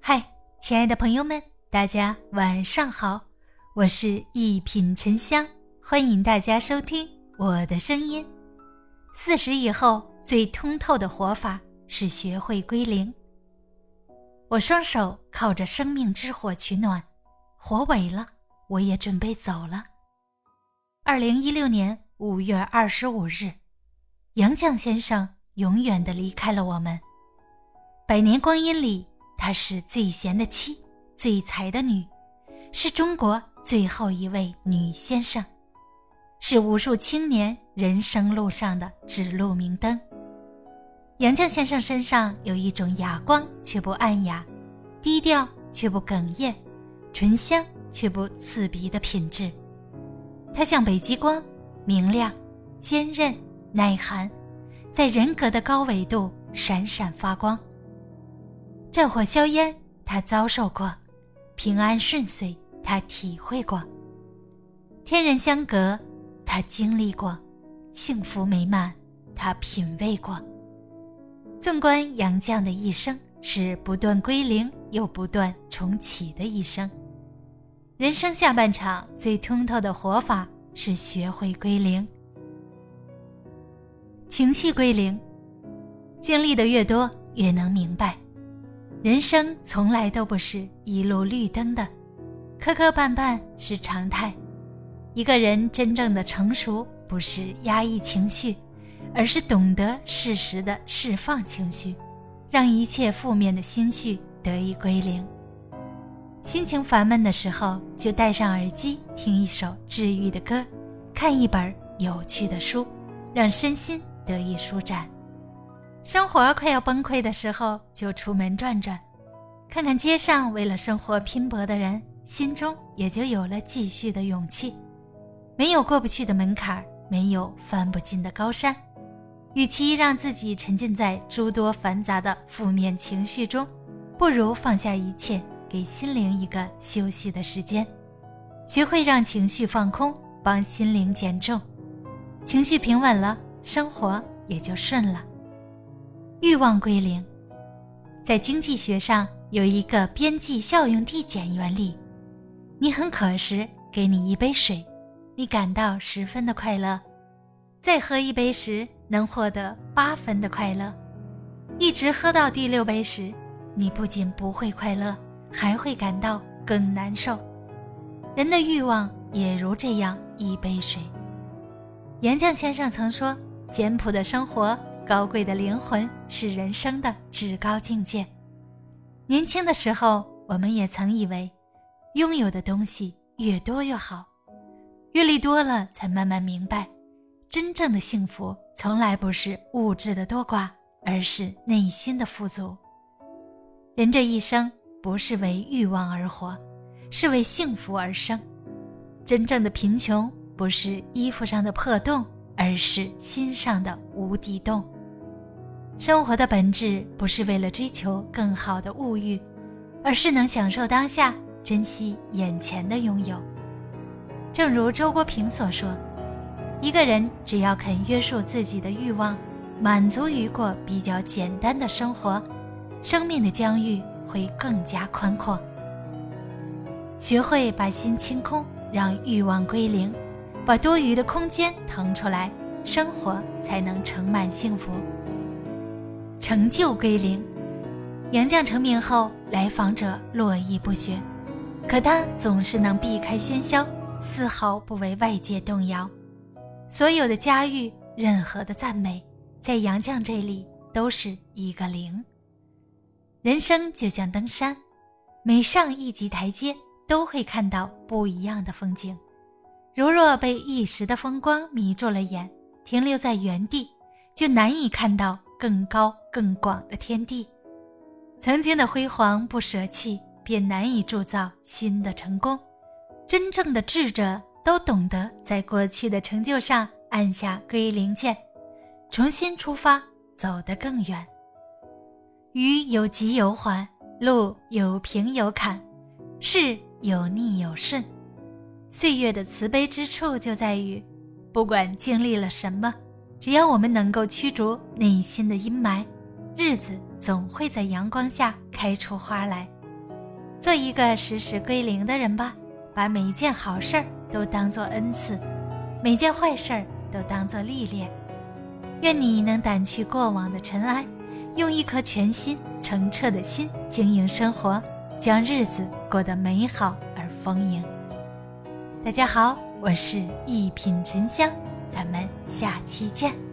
嗨，亲爱的朋友们，大家晚上好，我是一品沉香，欢迎大家收听我的声音。四十以后最通透的活法是学会归零。我双手靠着生命之火取暖，火萎了，我也准备走了。二零一六年五月二十五日，杨绛先生永远的离开了我们。百年光阴里，她是最贤的妻，最才的女，是中国最后一位女先生，是无数青年人生路上的指路明灯。杨绛先生身上有一种哑光却不暗哑，低调却不哽咽，醇香却不刺鼻的品质。他像北极光，明亮、坚韧、耐寒，在人格的高纬度闪闪发光。战火硝烟，他遭受过；平安顺遂，他体会过；天人相隔，他经历过；幸福美满，他品味过。纵观杨绛的一生，是不断归零又不断重启的一生。人生下半场最通透的活法是学会归零，情绪归零。经历的越多，越能明白，人生从来都不是一路绿灯的，磕磕绊绊是常态。一个人真正的成熟，不是压抑情绪。而是懂得适时的释放情绪，让一切负面的心绪得以归零。心情烦闷的时候，就戴上耳机听一首治愈的歌，看一本有趣的书，让身心得以舒展。生活快要崩溃的时候，就出门转转，看看街上为了生活拼搏的人，心中也就有了继续的勇气。没有过不去的门槛，没有翻不进的高山。与其让自己沉浸在诸多繁杂的负面情绪中，不如放下一切，给心灵一个休息的时间，学会让情绪放空，帮心灵减重。情绪平稳了，生活也就顺了。欲望归零，在经济学上有一个边际效用递减原理：你很渴时，给你一杯水，你感到十分的快乐；再喝一杯时，能获得八分的快乐，一直喝到第六杯时，你不仅不会快乐，还会感到更难受。人的欲望也如这样一杯水。杨绛先生曾说：“简朴的生活，高贵的灵魂，是人生的至高境界。”年轻的时候，我们也曾以为，拥有的东西越多越好，阅历多了，才慢慢明白。真正的幸福从来不是物质的多寡，而是内心的富足。人这一生不是为欲望而活，是为幸福而生。真正的贫穷不是衣服上的破洞，而是心上的无底洞。生活的本质不是为了追求更好的物欲，而是能享受当下，珍惜眼前的拥有。正如周国平所说。一个人只要肯约束自己的欲望，满足于过比较简单的生活，生命的疆域会更加宽阔。学会把心清空，让欲望归零，把多余的空间腾出来，生活才能盛满幸福。成就归零，杨绛成名后，来访者络绎不绝，可他总是能避开喧嚣，丝毫不为外界动摇。所有的家誉，任何的赞美，在杨绛这里都是一个零。人生就像登山，每上一级台阶，都会看到不一样的风景。如若被一时的风光迷住了眼，停留在原地，就难以看到更高更广的天地。曾经的辉煌不舍弃，便难以铸造新的成功。真正的智者。都懂得在过去的成就上按下归零键，重新出发，走得更远。鱼有急有缓，路有平有坎，事有逆有顺。岁月的慈悲之处就在于，不管经历了什么，只要我们能够驱逐内心的阴霾，日子总会在阳光下开出花来。做一个时时归零的人吧，把每一件好事儿都当做恩赐，每件坏事儿都当做历练。愿你能掸去过往的尘埃，用一颗全新澄澈的心经营生活，将日子过得美好而丰盈。大家好，我是一品沉香，咱们下期见。